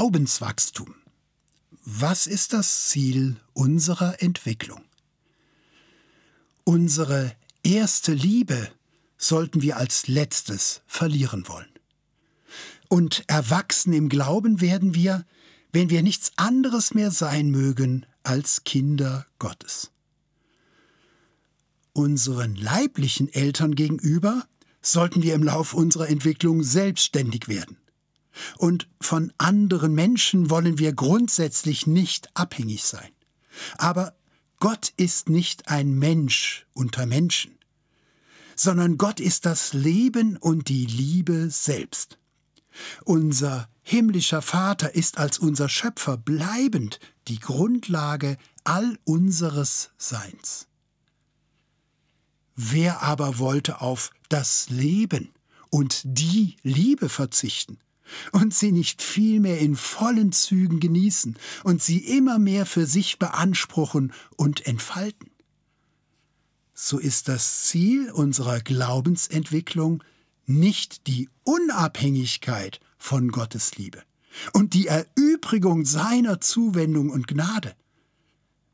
Glaubenswachstum. Was ist das Ziel unserer Entwicklung? Unsere erste Liebe sollten wir als letztes verlieren wollen. Und erwachsen im Glauben werden wir, wenn wir nichts anderes mehr sein mögen als Kinder Gottes. Unseren leiblichen Eltern gegenüber sollten wir im Lauf unserer Entwicklung selbstständig werden. Und von anderen Menschen wollen wir grundsätzlich nicht abhängig sein. Aber Gott ist nicht ein Mensch unter Menschen, sondern Gott ist das Leben und die Liebe selbst. Unser himmlischer Vater ist als unser Schöpfer bleibend die Grundlage all unseres Seins. Wer aber wollte auf das Leben und die Liebe verzichten und sie nicht vielmehr in vollen Zügen genießen und sie immer mehr für sich beanspruchen und entfalten? So ist das Ziel unserer Glaubensentwicklung nicht die Unabhängigkeit von Gottes Liebe und die Erübrigung seiner Zuwendung und Gnade,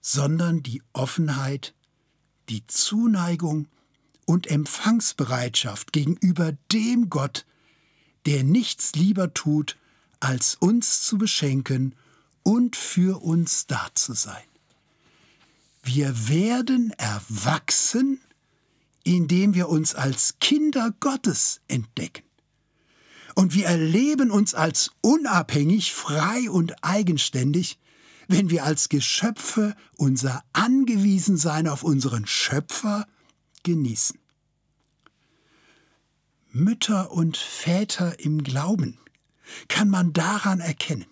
sondern die Offenheit, die Zuneigung und Empfangsbereitschaft gegenüber dem Gott, der nichts lieber tut, als uns zu beschenken und für uns da zu sein. Wir werden erwachsen, indem wir uns als Kinder Gottes entdecken. Und wir erleben uns als unabhängig, frei und eigenständig, wenn wir als Geschöpfe unser Angewiesensein auf unseren Schöpfer genießen. Mütter und Väter im Glauben kann man daran erkennen,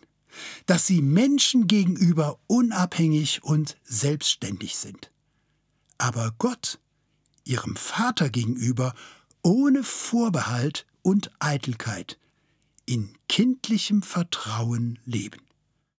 dass sie Menschen gegenüber unabhängig und selbstständig sind, aber Gott, ihrem Vater gegenüber, ohne Vorbehalt und Eitelkeit, in kindlichem Vertrauen leben.